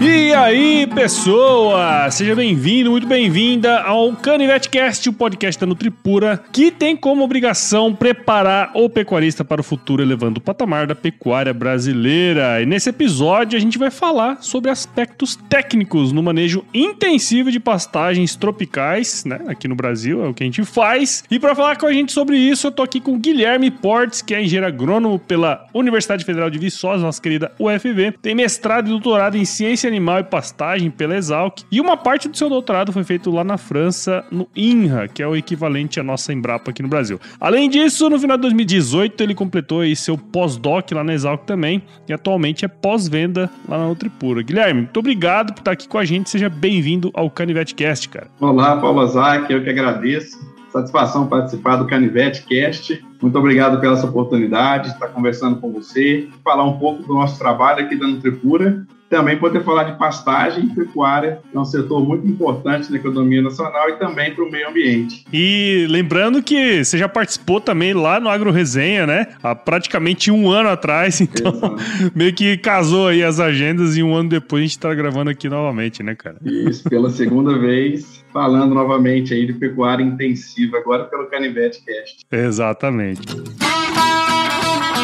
E aí, pessoa! Seja bem-vindo, muito bem-vinda ao CanivetCast, o podcast da Nutripura, que tem como obrigação preparar o pecuarista para o futuro, elevando o patamar da pecuária brasileira. E nesse episódio a gente vai falar sobre aspectos técnicos no manejo intensivo de pastagens tropicais, né? Aqui no Brasil é o que a gente faz. E para falar com a gente sobre isso, eu tô aqui com o Guilherme Portes, que é engenheiro agrônomo pela Universidade Federal de Viçosa, nossa querida UFV. Tem mestrado e doutorado em ciência animal e pastagem pela Exalc. E uma parte do seu doutorado foi feito lá na França, no INRA, que é o equivalente à nossa Embrapa aqui no Brasil. Além disso, no final de 2018, ele completou aí seu pós-doc lá na Exalc também, e atualmente é pós-venda lá na Nutripura. Guilherme, muito obrigado por estar aqui com a gente. Seja bem-vindo ao CanivetCast, cara. Olá, Paulo Azak, eu que agradeço. Satisfação participar do Canivete Cast. Muito obrigado pela essa oportunidade de estar conversando com você, falar um pouco do nosso trabalho aqui da Nutripura também poder falar de pastagem e pecuária, que é um setor muito importante na economia nacional e também para o meio ambiente. E lembrando que você já participou também lá no Agro Resenha, né? Há praticamente um ano atrás, então Exato. meio que casou aí as agendas e um ano depois a gente está gravando aqui novamente, né, cara? Isso, pela segunda vez, falando novamente aí de pecuária intensiva, agora pelo Canivete Cast. Exatamente.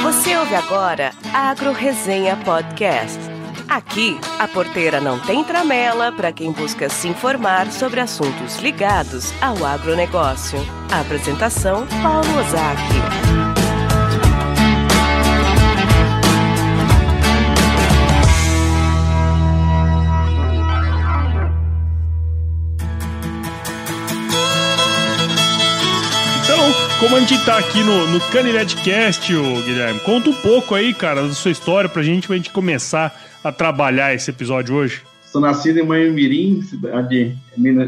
Você ouve agora Agro Resenha Podcast. Aqui, a porteira não tem tramela para quem busca se informar sobre assuntos ligados ao agronegócio. A apresentação: Paulo Ozaki. Então, como a gente tá aqui no, no Canivetcast, Guilherme, conta um pouco aí, cara, da sua história pra gente, pra gente começar a trabalhar esse episódio hoje? Sou nascido em Manhumirim, cidade,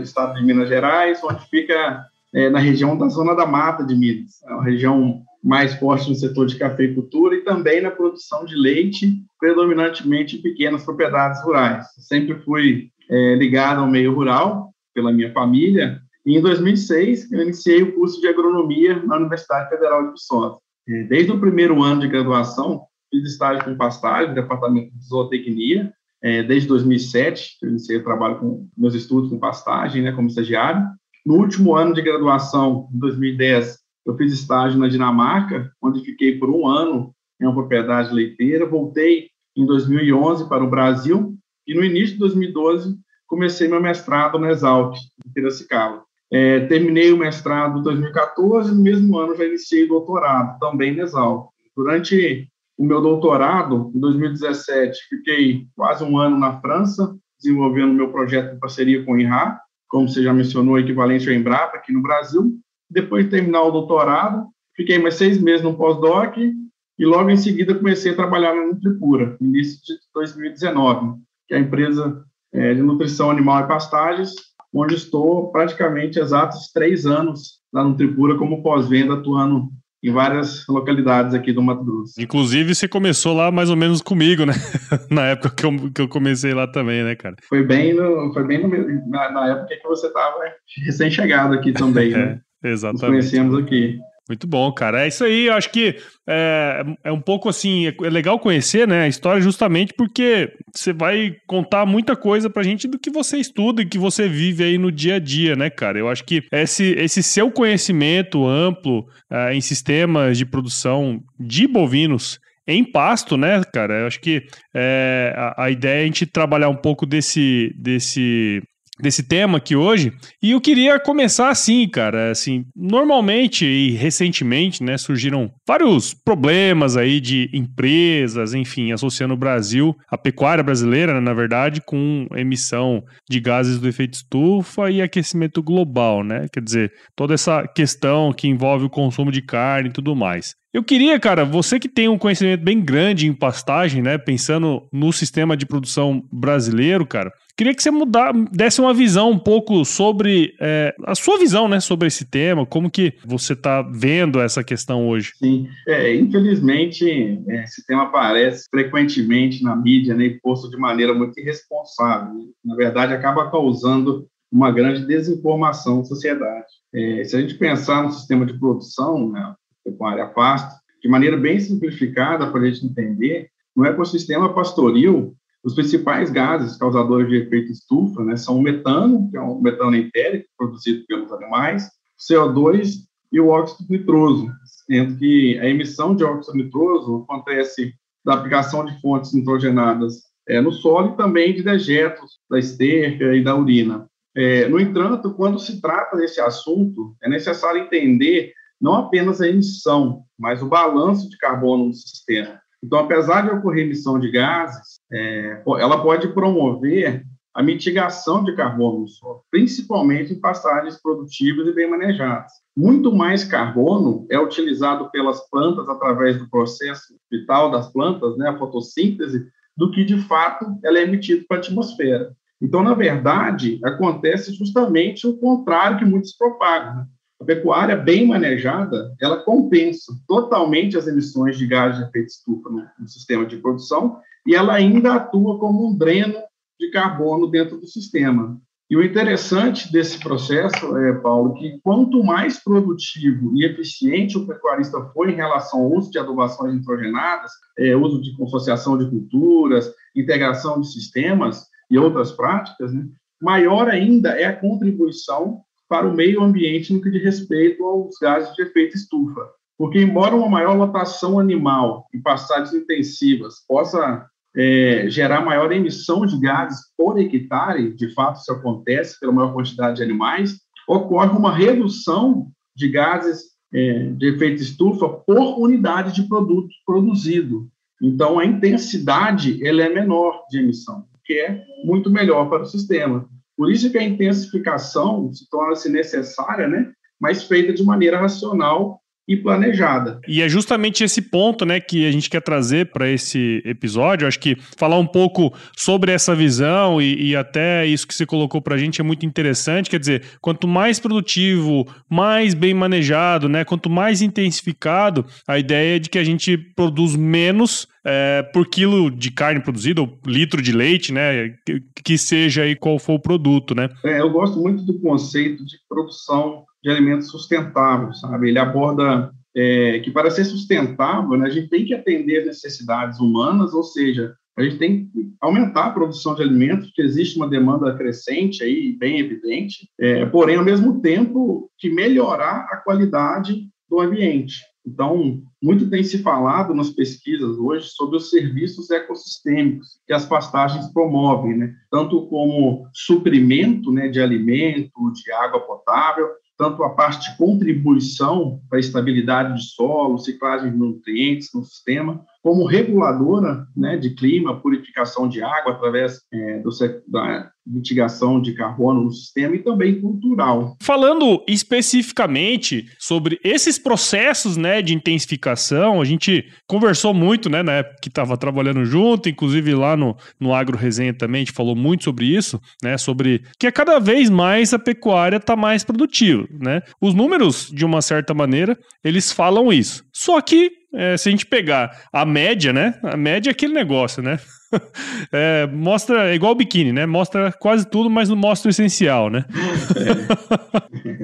estado de Minas Gerais, onde fica é, na região da Zona da Mata de Minas. É uma região mais forte no setor de cafeicultura e também na produção de leite, predominantemente em pequenas propriedades rurais. Sempre fui é, ligado ao meio rural pela minha família e em 2006 eu iniciei o curso de agronomia na Universidade Federal de Viçosa. É, desde o primeiro ano de graduação, fiz estágio com pastagem, no departamento de zootecnia, é, desde 2007, eu iniciei o trabalho com meus estudos com pastagem, né, como estagiário. No último ano de graduação, em 2010, eu fiz estágio na Dinamarca, onde fiquei por um ano em uma propriedade leiteira. Voltei em 2011 para o Brasil e no início de 2012 comecei meu mestrado na Exalc, em Piracicaba. É, terminei o mestrado em 2014 e no mesmo ano já iniciei o doutorado, também na Exalc. Durante o meu doutorado, em 2017, fiquei quase um ano na França, desenvolvendo meu projeto em parceria com o INRA, como você já mencionou, equivalente ao Embrapa aqui no Brasil. Depois de terminar o doutorado, fiquei mais seis meses no pós-doc e logo em seguida comecei a trabalhar na Nutripura, início de 2019, que é a empresa é, de nutrição animal e pastagens, onde estou praticamente exatos três anos na Nutripura como pós-venda, atuando em várias localidades aqui do Mato Grosso. Inclusive, você começou lá mais ou menos comigo, né? na época que eu, que eu comecei lá também, né, cara? Foi bem, no, foi bem no, na, na época que você estava recém-chegado aqui também, né? É, exatamente. Nos conhecemos aqui. Muito bom, cara. É isso aí. Eu acho que é, é um pouco assim. É, é legal conhecer né, a história justamente porque você vai contar muita coisa pra gente do que você estuda e que você vive aí no dia a dia, né, cara? Eu acho que esse, esse seu conhecimento amplo é, em sistemas de produção de bovinos em pasto, né, cara? Eu acho que é, a, a, ideia é a gente trabalhar um pouco desse, desse desse tema aqui hoje. E eu queria começar assim, cara, assim, normalmente e recentemente, né, surgiram vários problemas aí de empresas, enfim, associando o Brasil, a pecuária brasileira, né, na verdade, com emissão de gases do efeito estufa e aquecimento global, né? Quer dizer, toda essa questão que envolve o consumo de carne e tudo mais. Eu queria, cara, você que tem um conhecimento bem grande em pastagem, né, pensando no sistema de produção brasileiro, cara, Queria que você mudar, desse uma visão um pouco sobre é, a sua visão, né, sobre esse tema, como que você está vendo essa questão hoje. Sim, é, infelizmente é, esse tema aparece frequentemente na mídia, né, posto de maneira muito irresponsável. Na verdade, acaba causando uma grande desinformação na sociedade. É, se a gente pensar no sistema de produção, né, pecuária pasto, de maneira bem simplificada para a gente entender, no ecossistema pastoril, os principais gases causadores de efeito estufa né, são o metano, que é um metano entérico produzido pelos animais, CO2 e o óxido nitroso, sendo que a emissão de óxido nitroso acontece da aplicação de fontes nitrogenadas é, no solo e também de dejetos da esterca e da urina. É, no entanto, quando se trata desse assunto, é necessário entender não apenas a emissão, mas o balanço de carbono no sistema. Então, apesar de ocorrer emissão de gases, é, ela pode promover a mitigação de carbono no solo, principalmente em pastagens produtivas e bem manejadas. Muito mais carbono é utilizado pelas plantas através do processo vital das plantas, né, a fotossíntese, do que de fato ela é emitida para a atmosfera. Então, na verdade, acontece justamente o contrário que muitos propagam. Né? A pecuária bem manejada, ela compensa totalmente as emissões de gás de efeito estufa no, no sistema de produção e ela ainda atua como um dreno de carbono dentro do sistema. E o interessante desse processo, é, Paulo, que quanto mais produtivo e eficiente o pecuarista for em relação ao uso de adubações nitrogenadas, é, uso de consociação de culturas, integração de sistemas e outras práticas, né, maior ainda é a contribuição para o meio ambiente no que diz respeito aos gases de efeito estufa. Porque, embora uma maior lotação animal em pastagens intensivas possa é, gerar maior emissão de gases por hectare, de fato isso acontece pela maior quantidade de animais, ocorre uma redução de gases é, de efeito estufa por unidade de produto produzido. Então, a intensidade ela é menor de emissão, que é muito melhor para o sistema. Por isso que a intensificação se torna-se necessária, né? mas feita de maneira racional e planejada. E é justamente esse ponto, né, que a gente quer trazer para esse episódio. Acho que falar um pouco sobre essa visão e, e até isso que você colocou para a gente é muito interessante. Quer dizer, quanto mais produtivo, mais bem manejado, né, quanto mais intensificado, a ideia é de que a gente produz menos é, por quilo de carne produzida, ou litro de leite, né? Que, que, seja aí qual for o produto, né? É, eu gosto muito do conceito de produção de alimentos sustentáveis, sabe? Ele aborda é, que para ser sustentável, né, a gente tem que atender as necessidades humanas, ou seja, a gente tem que aumentar a produção de alimentos, porque existe uma demanda crescente aí, bem evidente, é, porém, ao mesmo tempo, que melhorar a qualidade do ambiente. Então, muito tem se falado nas pesquisas hoje sobre os serviços ecossistêmicos que as pastagens promovem, né? tanto como suprimento né, de alimento, de água potável, tanto a parte de contribuição para a estabilidade de solo, ciclagem de nutrientes no sistema, como reguladora né, de clima, purificação de água através é, do, da mitigação de carbono no sistema e também cultural. Falando especificamente sobre esses processos né, de intensificação, a gente conversou muito né, na época que estava trabalhando junto, inclusive lá no, no Agro Resenha também, a gente falou muito sobre isso, né, sobre que a cada vez mais a pecuária está mais produtiva. Né? Os números, de uma certa maneira, eles falam isso. Só que é, se a gente pegar a média, né? A média é aquele negócio, né? É, mostra, é igual o biquíni, né? Mostra quase tudo, mas não mostra o essencial, né?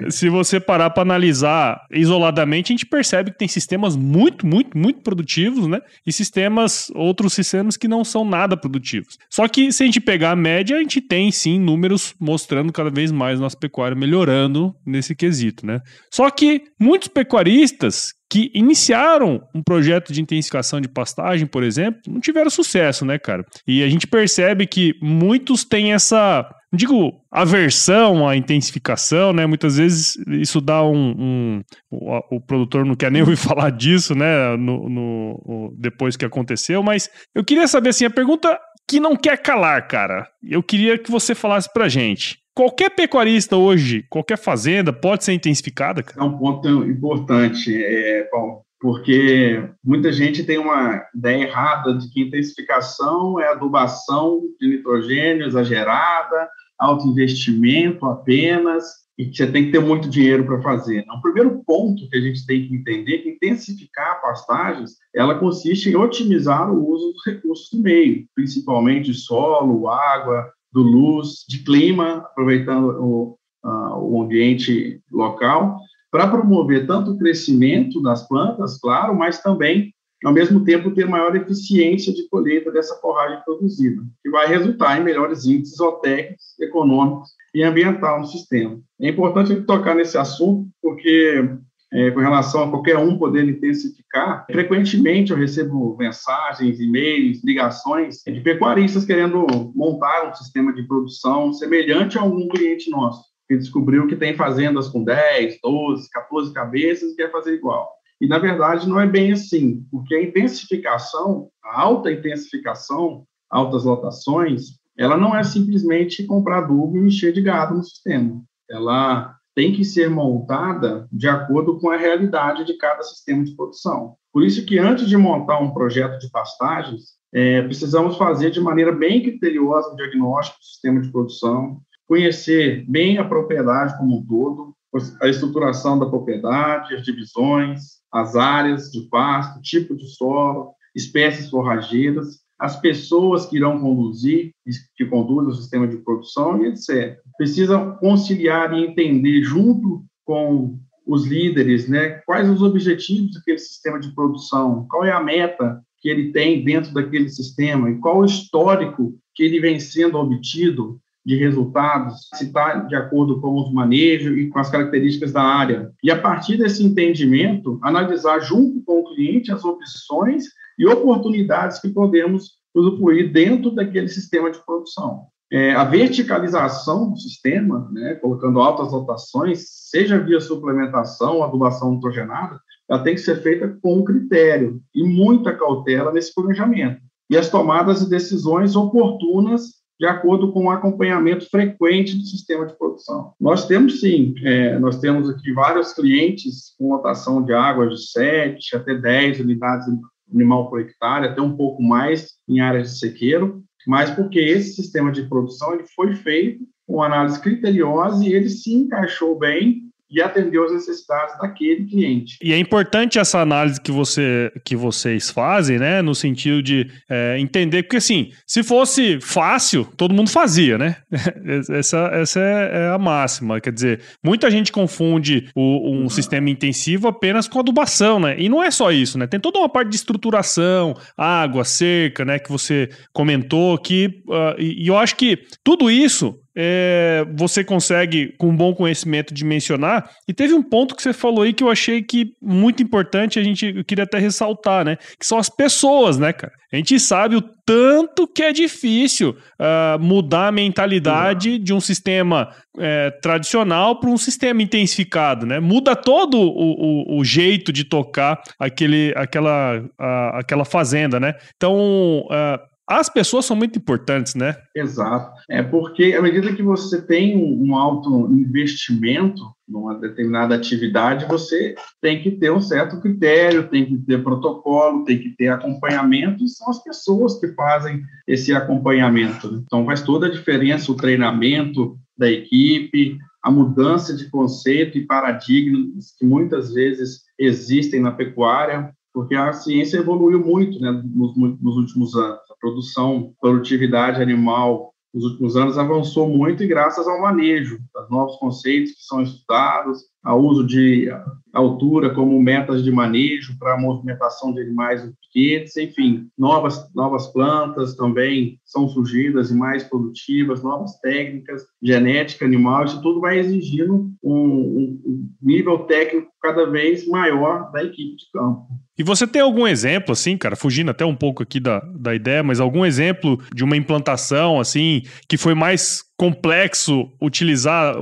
É. se você parar para analisar isoladamente, a gente percebe que tem sistemas muito, muito, muito produtivos, né? E sistemas, outros sistemas que não são nada produtivos. Só que se a gente pegar a média, a gente tem sim números mostrando cada vez mais nossa pecuária melhorando nesse quesito, né? Só que muitos pecuaristas que iniciaram um projeto de intensificação de pastagem, por exemplo, não tiveram sucesso, né, cara? E a gente percebe que muitos têm essa digo aversão à intensificação, né? Muitas vezes isso dá um. um o, o, produtor não quer nem ouvir falar disso, né? No, no, depois que aconteceu, mas eu queria saber assim, a pergunta que não quer calar, cara. Eu queria que você falasse pra gente. Qualquer pecuarista hoje, qualquer fazenda, pode ser intensificada? Cara? É um ponto importante, é, Paulo, porque muita gente tem uma ideia errada de que intensificação é adubação de nitrogênio exagerada, alto investimento apenas, e que você tem que ter muito dinheiro para fazer. O primeiro ponto que a gente tem que entender é que intensificar pastagens, ela consiste em otimizar o uso dos recursos do meio, principalmente solo, água, do luz, de clima, aproveitando o, uh, o ambiente local, para promover tanto o crescimento das plantas, claro, mas também, ao mesmo tempo, ter maior eficiência de colheita dessa forragem produzida, que vai resultar em melhores índices zootécnicos, econômicos e ambiental no sistema. É importante tocar nesse assunto, porque é, com relação a qualquer um poder intensificar, frequentemente eu recebo mensagens, e-mails, ligações de pecuaristas querendo montar um sistema de produção semelhante a algum cliente nosso, que descobriu que tem fazendas com 10, 12, 14 cabeças e quer fazer igual. E, na verdade, não é bem assim, porque a intensificação, a alta intensificação, altas lotações, ela não é simplesmente comprar adubo e encher de gado no sistema. Ela tem que ser montada de acordo com a realidade de cada sistema de produção. Por isso que antes de montar um projeto de pastagens, é, precisamos fazer de maneira bem criteriosa o diagnóstico do sistema de produção, conhecer bem a propriedade como um todo, a estruturação da propriedade, as divisões, as áreas de pasto, tipo de solo, espécies forrageiras, as pessoas que irão conduzir, que conduzem o sistema de produção e etc. Precisa conciliar e entender junto com os líderes, né, quais os objetivos daquele sistema de produção, qual é a meta que ele tem dentro daquele sistema e qual o histórico que ele vem sendo obtido de resultados, se está de acordo com os manejos e com as características da área. E a partir desse entendimento, analisar junto com o cliente as opções e oportunidades que podemos usufruir dentro daquele sistema de produção. É, a verticalização do sistema, né, colocando altas rotações, seja via suplementação ou adubação nitrogenada, ela tem que ser feita com critério e muita cautela nesse planejamento. E as tomadas de decisões oportunas de acordo com o acompanhamento frequente do sistema de produção. Nós temos sim, é, nós temos aqui vários clientes com lotação de água de 7 até 10 unidades animal por hectare, até um pouco mais em áreas de sequeiro, mas porque esse sistema de produção ele foi feito com análise criteriosa e ele se encaixou bem e atendeu às necessidades daquele cliente. E é importante essa análise que, você, que vocês fazem, né? No sentido de é, entender, porque assim, se fosse fácil, todo mundo fazia, né? essa essa é, é, a máxima. Quer dizer, muita gente confunde o, um sistema intensivo apenas com adubação, né? E não é só isso, né? Tem toda uma parte de estruturação, água, cerca, né? Que você comentou que. Uh, e, e eu acho que tudo isso é, você consegue, com um bom conhecimento, dimensionar. E teve um ponto que você falou aí que eu achei que muito importante, a gente eu queria até ressaltar, né? Que são as pessoas, né, cara? A gente sabe o tanto que é difícil uh, mudar a mentalidade de um sistema uh, tradicional para um sistema intensificado, né? Muda todo o, o, o jeito de tocar aquele, aquela, uh, aquela fazenda, né? Então, ah, as pessoas são muito importantes, né? Exato. É porque à medida que você tem um alto investimento numa determinada atividade, você tem que ter um certo critério, tem que ter protocolo, tem que ter acompanhamento, e são as pessoas que fazem esse acompanhamento. Né? Então faz toda a diferença o treinamento da equipe, a mudança de conceito e paradigmas que muitas vezes existem na pecuária, porque a ciência evoluiu muito né, nos, nos últimos anos produção, produtividade animal nos últimos anos avançou muito e graças ao manejo, dos novos conceitos que são estudados, ao uso de altura como metas de manejo para a movimentação de animais em piquetes, enfim, novas, novas plantas também são surgidas e mais produtivas, novas técnicas, genética animal, isso tudo vai exigindo um, um, um nível técnico cada vez maior da equipe de campo. E você tem algum exemplo, assim, cara, fugindo até um pouco aqui da, da ideia, mas algum exemplo de uma implantação, assim, que foi mais complexo utilizar,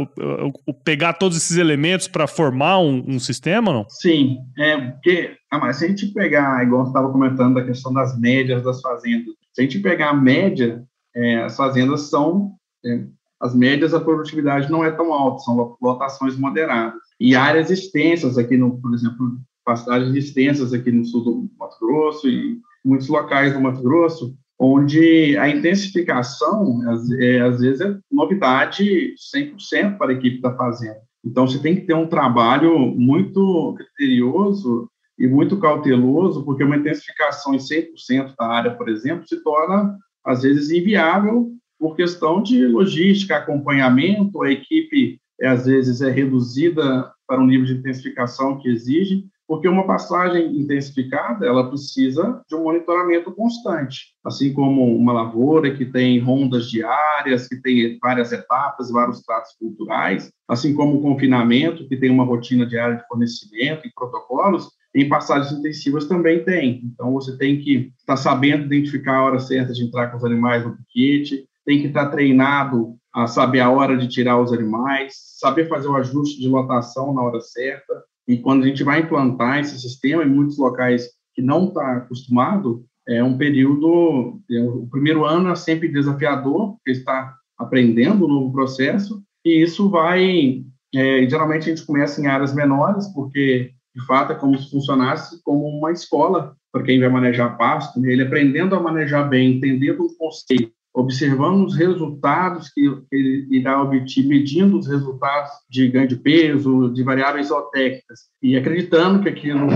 pegar todos esses elementos para formar um, um, sistema, não? Sim, é porque, ah, se a gente pegar, igual você estava comentando da questão das médias das fazendas, se a gente pegar a média, é, as fazendas são, é, as médias a produtividade não é tão alta, são lotações moderadas. E áreas extensas aqui, no, por exemplo, pastagens extensas aqui no sul do Mato Grosso e muitos locais do Mato Grosso, onde a intensificação, às, é, às vezes, é novidade 100% para a equipe da fazenda. Então, você tem que ter um trabalho muito criterioso e muito cauteloso, porque uma intensificação em 100% da área, por exemplo, se torna, às vezes, inviável por questão de logística, acompanhamento, a equipe é, às vezes é reduzida para um nível de intensificação que exige, porque uma pastagem intensificada, ela precisa de um monitoramento constante, assim como uma lavoura que tem rondas diárias, que tem várias etapas, vários tratos culturais, assim como o confinamento, que tem uma rotina diária de fornecimento e protocolos, em passagens intensivas também tem. Então, você tem que estar tá sabendo identificar a hora certa de entrar com os animais no piquete, tem que estar tá treinado a saber a hora de tirar os animais, saber fazer o ajuste de lotação na hora certa, e quando a gente vai implantar esse sistema em muitos locais que não está acostumado, é um período. É, o primeiro ano é sempre desafiador, porque está aprendendo o um novo processo, e isso vai. É, geralmente a gente começa em áreas menores, porque de fato é como se funcionasse como uma escola para quem vai manejar pasto, né? ele aprendendo a manejar bem, entendendo o conceito observando os resultados que, ele irá obter, medindo os resultados de ganho de peso, de variáveis zootécnicas, e acreditando que aquilo,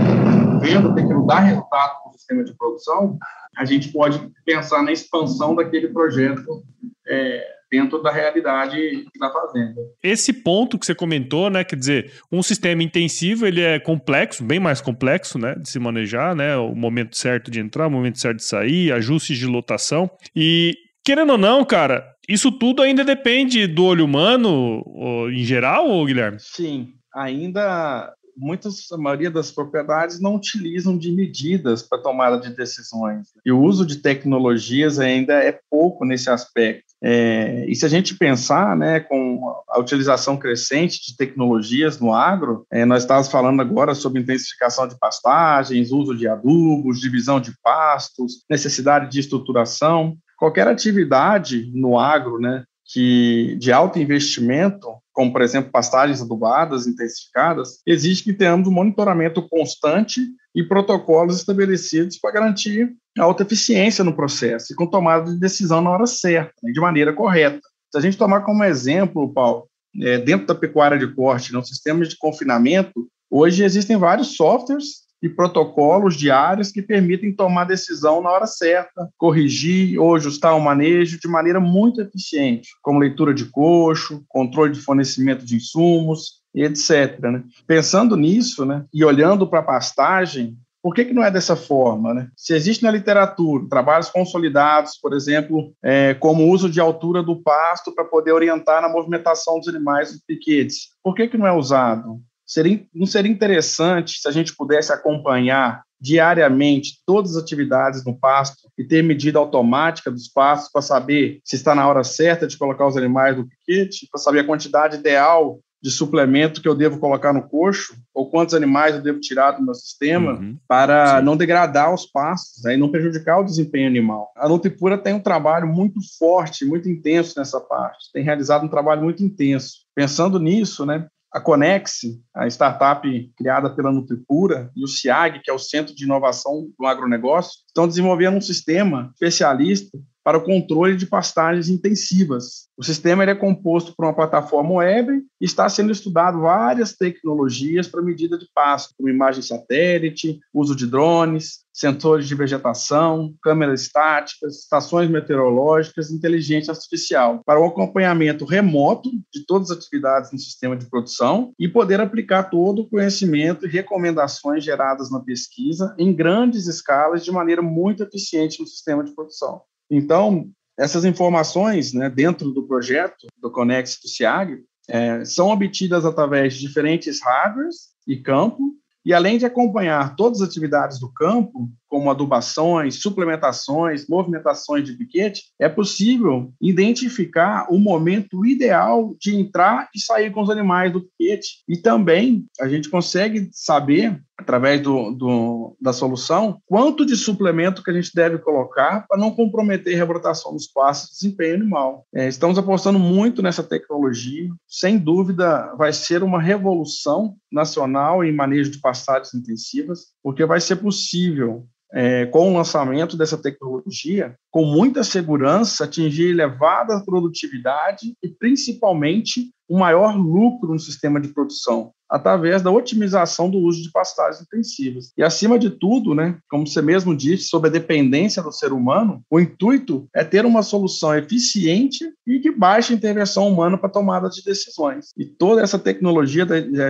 vendo que aquilo dá resultado para o sistema de produção, a gente pode pensar na expansão daquele projeto é, dentro da realidade da fazenda. Esse ponto que você comentou, né, quer dizer, um sistema intensivo, ele é complexo, bem mais complexo, né, de se manejar, né, o momento certo de entrar, o momento certo de sair, ajustes de lotação, e Querendo ou não, cara, isso tudo ainda depende do olho humano em geral, ou Guilherme? Sim, ainda muitas, a maioria das propriedades não utilizam de medidas para tomada de decisões. E o uso de tecnologias ainda é pouco nesse aspecto. É, e se a gente pensar, né, com a utilização crescente de tecnologias no agro, é, nós estávamos falando agora sobre intensificação de pastagens, uso de adubos, divisão de pastos, necessidade de estruturação qualquer atividade no agro, né, que de alto investimento, como por exemplo pastagens adubadas intensificadas, exige que tenhamos um monitoramento constante e protocolos estabelecidos para garantir alta eficiência no processo e com tomada de decisão na hora certa, né, de maneira correta. Se a gente tomar como exemplo, Paulo, é, dentro da pecuária de corte, no sistema de confinamento, hoje existem vários softwares e protocolos diários que permitem tomar decisão na hora certa, corrigir ou ajustar o manejo de maneira muito eficiente, como leitura de coxo, controle de fornecimento de insumos, etc. Né? Pensando nisso, né, e olhando para a pastagem, por que, que não é dessa forma? Né? Se existe na literatura trabalhos consolidados, por exemplo, é, como o uso de altura do pasto para poder orientar na movimentação dos animais dos piquetes, por que, que não é usado? Seria, não seria interessante se a gente pudesse acompanhar diariamente todas as atividades no pasto e ter medida automática dos pastos para saber se está na hora certa de colocar os animais no piquete, para saber a quantidade ideal de suplemento que eu devo colocar no coxo, ou quantos animais eu devo tirar do meu sistema, uhum. para Sim. não degradar os pastos né, e não prejudicar o desempenho animal. A Nutripura tem um trabalho muito forte, muito intenso nessa parte, tem realizado um trabalho muito intenso. Pensando nisso, né, a Conex, a startup criada pela Nutripura, e o CIAG, que é o Centro de Inovação do Agronegócio, estão desenvolvendo um sistema especialista para o controle de pastagens intensivas. O sistema é composto por uma plataforma web e está sendo estudado várias tecnologias para medida de pasto, como imagem satélite, uso de drones, sensores de vegetação, câmeras estáticas, estações meteorológicas, inteligência artificial, para o acompanhamento remoto de todas as atividades no sistema de produção e poder aplicar todo o conhecimento e recomendações geradas na pesquisa em grandes escalas de maneira muito eficiente no sistema de produção. Então, essas informações, né, dentro do projeto do Conex do CIAG, é, são obtidas através de diferentes hardwares e campo, e além de acompanhar todas as atividades do campo, como adubações, suplementações, movimentações de piquete, é possível identificar o momento ideal de entrar e sair com os animais do piquete. E também a gente consegue saber, através do, do da solução, quanto de suplemento que a gente deve colocar para não comprometer a rebrotação dos pastos e desempenho animal. É, estamos apostando muito nessa tecnologia. Sem dúvida, vai ser uma revolução nacional em manejo de pastagens intensivas, porque vai ser possível é, com o lançamento dessa tecnologia, com muita segurança, atingir elevada produtividade e, principalmente, um maior lucro no sistema de produção através da otimização do uso de pastagens intensivas. E, acima de tudo, né, como você mesmo disse, sobre a dependência do ser humano, o intuito é ter uma solução eficiente e de baixa intervenção humana para tomada de decisões. E toda essa tecnologia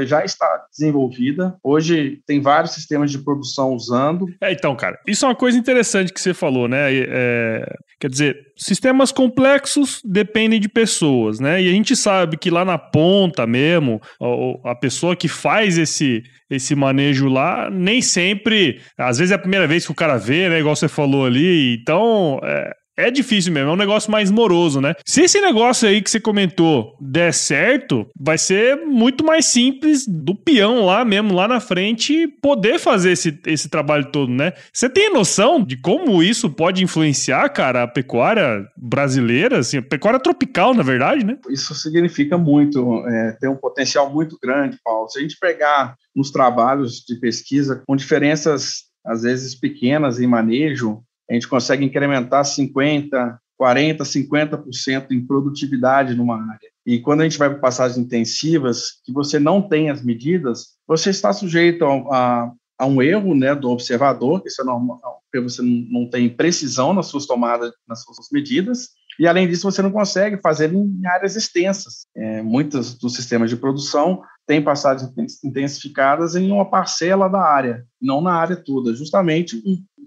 já está desenvolvida. Hoje tem vários sistemas de produção usando. É, então, cara, isso é uma coisa interessante que você falou, né? É, quer dizer, sistemas complexos dependem de pessoas, né? E a gente sabe que lá na ponta mesmo, a, a pessoa que faz esse, esse manejo lá, nem sempre, às vezes é a primeira vez que o cara vê, né? Igual você falou ali, então. É, é difícil mesmo, é um negócio mais moroso, né? Se esse negócio aí que você comentou der certo, vai ser muito mais simples do peão lá mesmo, lá na frente, poder fazer esse, esse trabalho todo, né? Você tem noção de como isso pode influenciar, cara, a pecuária brasileira, assim, a pecuária tropical, na verdade, né? Isso significa muito, é, tem um potencial muito grande, Paulo. Se a gente pegar nos trabalhos de pesquisa com diferenças às vezes pequenas em manejo, a gente consegue incrementar 50%, 40%, 50% em produtividade numa área. E quando a gente vai para passagens intensivas, que você não tem as medidas, você está sujeito a, a, a um erro né, do observador, que isso é normal, porque você não tem precisão nas suas tomadas, nas suas medidas, e além disso você não consegue fazer em áreas extensas. É, muitos dos sistemas de produção têm passagens intensificadas em uma parcela da área, não na área toda, justamente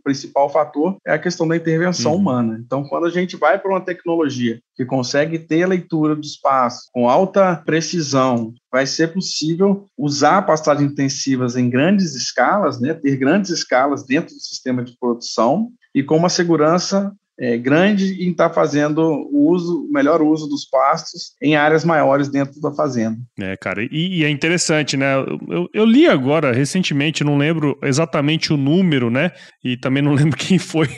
principal fator é a questão da intervenção uhum. humana. Então, quando a gente vai para uma tecnologia que consegue ter a leitura do espaço com alta precisão, vai ser possível usar pastagens intensivas em grandes escalas, né, ter grandes escalas dentro do sistema de produção e com uma segurança é, grande em estar tá fazendo o uso, melhor uso dos pastos em áreas maiores dentro da fazenda. É, cara, e, e é interessante, né? Eu, eu, li agora recentemente, não lembro exatamente o número, né? E também não lembro quem foi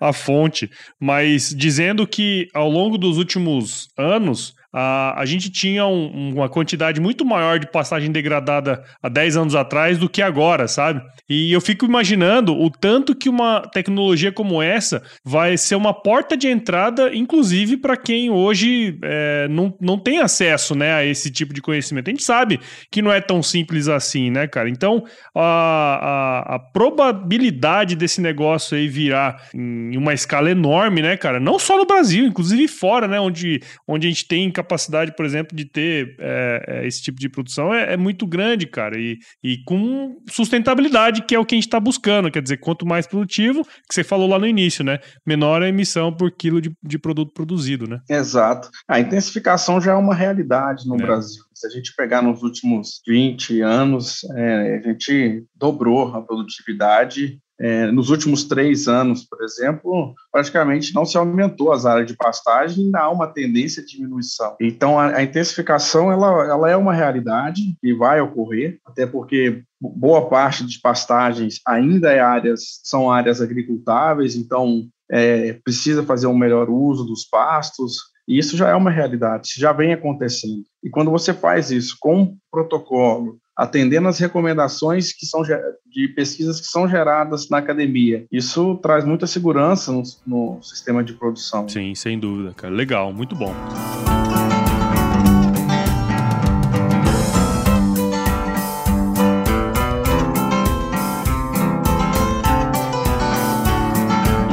a, a fonte, mas dizendo que ao longo dos últimos anos a, a gente tinha um, uma quantidade muito maior de passagem degradada há 10 anos atrás do que agora, sabe? E eu fico imaginando o tanto que uma tecnologia como essa vai ser uma porta de entrada, inclusive para quem hoje é, não, não tem acesso né, a esse tipo de conhecimento. A gente sabe que não é tão simples assim, né, cara? Então, a, a, a probabilidade desse negócio aí virar em uma escala enorme, né, cara? Não só no Brasil, inclusive fora, né? Onde, onde a gente tem capacidade, por exemplo, de ter é, é, esse tipo de produção é, é, muito grande, cara, e, e com sustentabilidade, que é o que a gente está buscando. Quer dizer, quanto mais produtivo, que você falou lá no início, né? Menor a emissão por quilo de, de produto produzido, né? Exato. A intensificação já é uma realidade no é. Brasil. Se a gente pegar nos últimos 20 anos, é, a gente dobrou a produtividade é, nos últimos três anos, por exemplo, praticamente não se aumentou as áreas de pastagem, ainda há uma tendência de diminuição. Então, a, a intensificação ela, ela é uma realidade e vai ocorrer, até porque boa parte de pastagens ainda é áreas, são áreas agricultáveis, então é, precisa fazer um melhor uso dos pastos, e isso já é uma realidade, já vem acontecendo. E quando você faz isso com protocolo, atendendo às recomendações que são de pesquisas que são geradas na academia. Isso traz muita segurança no, no sistema de produção. Sim, sem dúvida, cara. Legal, muito bom.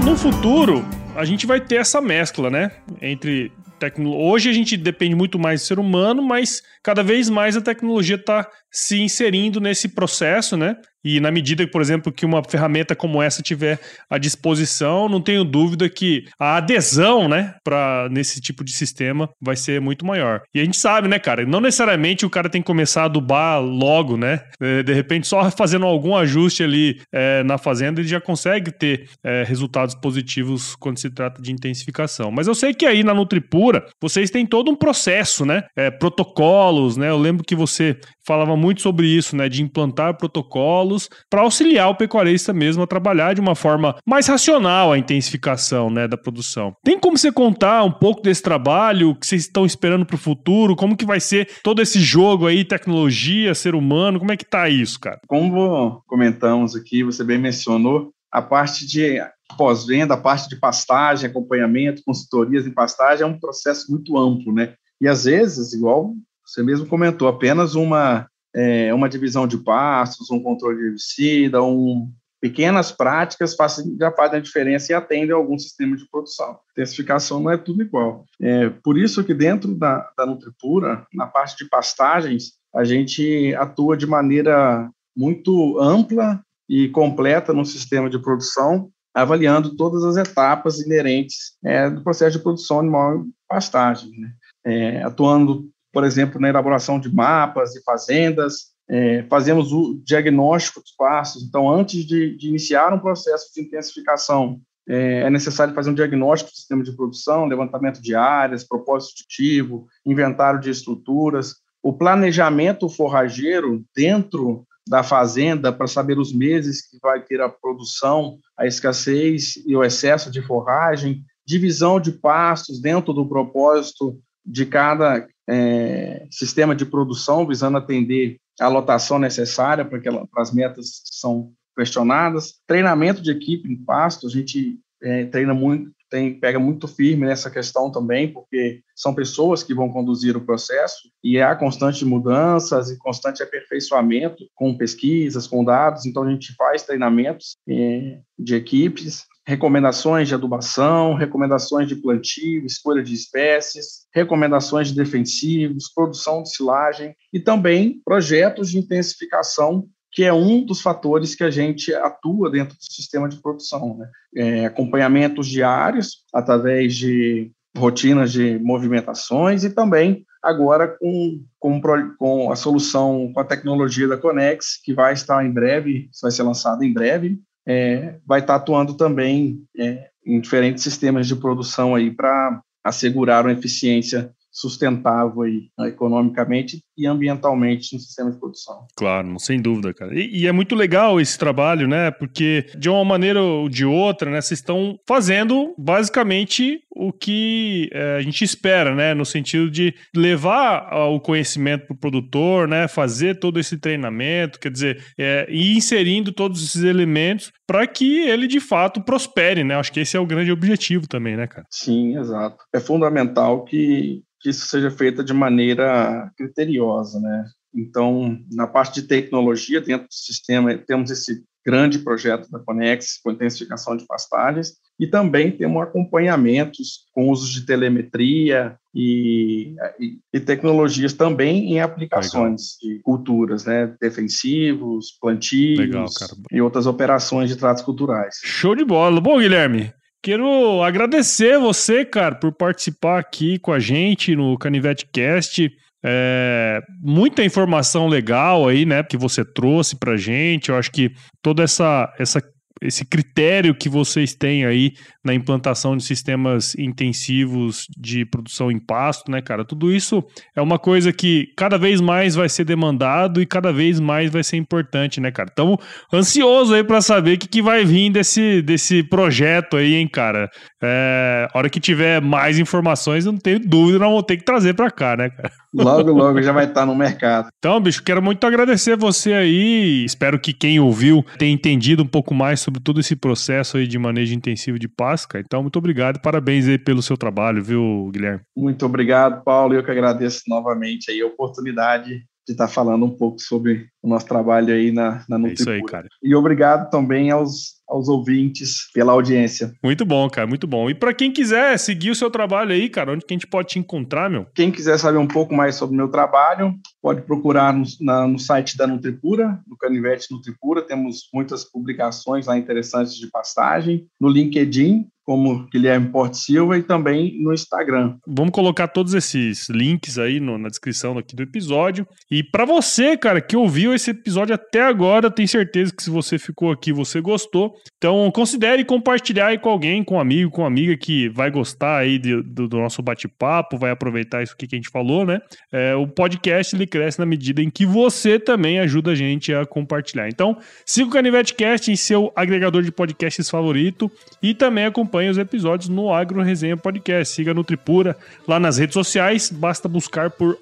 No futuro, a gente vai ter essa mescla, né? Entre Hoje a gente depende muito mais do ser humano, mas cada vez mais a tecnologia está se inserindo nesse processo, né? E na medida, por exemplo, que uma ferramenta como essa tiver à disposição, não tenho dúvida que a adesão, né, para nesse tipo de sistema vai ser muito maior. E a gente sabe, né, cara, não necessariamente o cara tem que começar a adubar logo, né? É, de repente, só fazendo algum ajuste ali é, na fazenda, ele já consegue ter é, resultados positivos quando se trata de intensificação. Mas eu sei que aí na Nutripura vocês têm todo um processo, né? É, protocolos, né? Eu lembro que você falava muito sobre isso, né? De implantar protocolos para auxiliar o pecuarista mesmo a trabalhar de uma forma mais racional a intensificação né, da produção. Tem como você contar um pouco desse trabalho, o que vocês estão esperando para o futuro, como que vai ser todo esse jogo aí, tecnologia, ser humano, como é que tá isso, cara? Como comentamos aqui, você bem mencionou, a parte de pós-venda, a parte de pastagem, acompanhamento, consultorias em pastagem é um processo muito amplo, né? E às vezes, igual você mesmo comentou, apenas uma, é, uma divisão de pastos, um controle de herbicida, um, pequenas práticas fazem, já fazem a diferença e atendem a algum sistema de produção. Intensificação não é tudo igual. É, por isso que dentro da, da Nutripura, na parte de pastagens, a gente atua de maneira muito ampla e completa no sistema de produção, avaliando todas as etapas inerentes é, do processo de produção animal em pastagem, né? é, atuando, por exemplo, na elaboração de mapas de fazendas, é, fazemos o diagnóstico dos pastos. Então, antes de, de iniciar um processo de intensificação, é, é, necessário fazer um diagnóstico do sistema de produção, levantamento de áreas, propósito ativo, inventário de estruturas, o planejamento forrageiro dentro da fazenda para saber os meses que vai ter a produção, a escassez e o excesso de forragem, divisão de pastos dentro do propósito de cada é, sistema de produção, visando atender a lotação necessária para, que para as metas que são questionadas. Treinamento de equipe em pasto, a gente é, treina muito, tem, pega muito firme nessa questão também, porque são pessoas que vão conduzir o processo e há constantes mudanças e constante aperfeiçoamento com pesquisas, com dados. Então, a gente faz treinamentos é, de equipes, recomendações de adubação, recomendações de plantio, escolha de espécies, recomendações de defensivos, produção de silagem e também projetos de intensificação que é um dos fatores que a gente atua dentro do sistema de produção. Né? É, acompanhamentos diários, através de rotinas de movimentações e também agora com, com, com, a solução, com a tecnologia da Conex, que vai estar em breve, vai ser lançada em breve, é, vai estar atuando também é, em diferentes sistemas de produção aí para assegurar uma eficiência sustentável aí, né, economicamente e ambientalmente no sistema de produção. Claro, sem dúvida, cara. E, e, é muito legal esse trabalho, né? Porque de uma maneira ou de outra, né, vocês estão fazendo basicamente o que é, a gente espera, né? No sentido de levar o conhecimento para o produtor, né? Fazer todo esse treinamento, quer dizer, é, e inserindo todos esses elementos para que ele de fato prospere, né? Acho que esse é o grande objetivo também, né, cara? Sim, exato. É fundamental que que isso seja feito de maneira criteriosa, né? Então, na parte de tecnologia, dentro do sistema, temos esse grande projeto da Conex, com intensificação de pastagens, e também temos acompanhamentos com uso de telemetria e, e, e tecnologias também em aplicações Legal. de culturas, né? Defensivos, plantios Legal, e outras operações de tratos culturais. Show de bola. Bom, Guilherme, Quero agradecer você, cara, por participar aqui com a gente no Canivete Cast. É, muita informação legal aí, né, que você trouxe pra gente. Eu acho que toda essa, essa esse critério que vocês têm aí na implantação de sistemas intensivos de produção em pasto, né, cara? Tudo isso é uma coisa que cada vez mais vai ser demandado e cada vez mais vai ser importante, né, cara? Estamos ansioso aí para saber o que, que vai vir desse, desse projeto aí, hein, cara? É, hora que tiver mais informações, eu não tenho dúvida, nós vamos ter que trazer para cá, né, cara? Logo, logo já vai estar no mercado. Então, bicho, quero muito agradecer você aí. Espero que quem ouviu tenha entendido um pouco mais sobre todo esse processo aí de manejo intensivo de Páscoa. Então, muito obrigado. Parabéns aí pelo seu trabalho, viu, Guilherme? Muito obrigado, Paulo. Eu que agradeço novamente aí a oportunidade de estar falando um pouco sobre o nosso trabalho aí na, na Nutripura. É isso aí, cara. E obrigado também aos, aos ouvintes pela audiência. Muito bom, cara, muito bom. E para quem quiser seguir o seu trabalho aí, cara, onde que a gente pode te encontrar, meu? Quem quiser saber um pouco mais sobre o meu trabalho, pode procurar no, na, no site da Nutripura, no Canivete Nutripura, temos muitas publicações lá interessantes de pastagem. No LinkedIn, como Guilherme Porte Silva e também no Instagram. Vamos colocar todos esses links aí no, na descrição aqui do episódio. E para você, cara, que ouviu esse episódio até agora, tenho certeza que se você ficou aqui, você gostou. Então, considere compartilhar aí com alguém, com um amigo, com uma amiga que vai gostar aí de, do, do, nosso bate-papo, vai aproveitar isso aqui que a gente falou, né? É, o podcast ele cresce na medida em que você também ajuda a gente a compartilhar. Então, siga o Canivete Cast em seu agregador de podcasts favorito e também acompanhe acompanhe os episódios no Agro Resenha Podcast. Siga Nutripura lá nas redes sociais, basta buscar por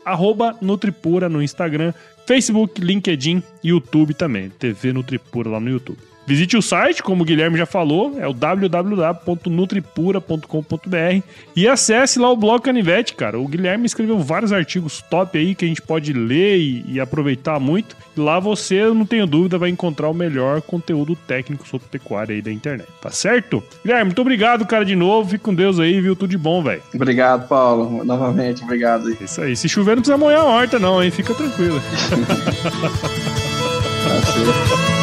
Nutripura no Instagram, Facebook, LinkedIn YouTube também. TV Nutripura lá no YouTube. Visite o site, como o Guilherme já falou, é o www.nutripura.com.br e acesse lá o blog Canivete, cara. O Guilherme escreveu vários artigos top aí que a gente pode ler e, e aproveitar muito. E lá você, não tenho dúvida, vai encontrar o melhor conteúdo técnico sobre pecuária aí da internet, tá certo? Guilherme, muito obrigado, cara, de novo. Fique com Deus aí, viu? Tudo de bom, velho. Obrigado, Paulo. Novamente, obrigado. Isso aí. Se chover, não precisa molhar a horta, não, hein? Fica tranquilo. tá certo.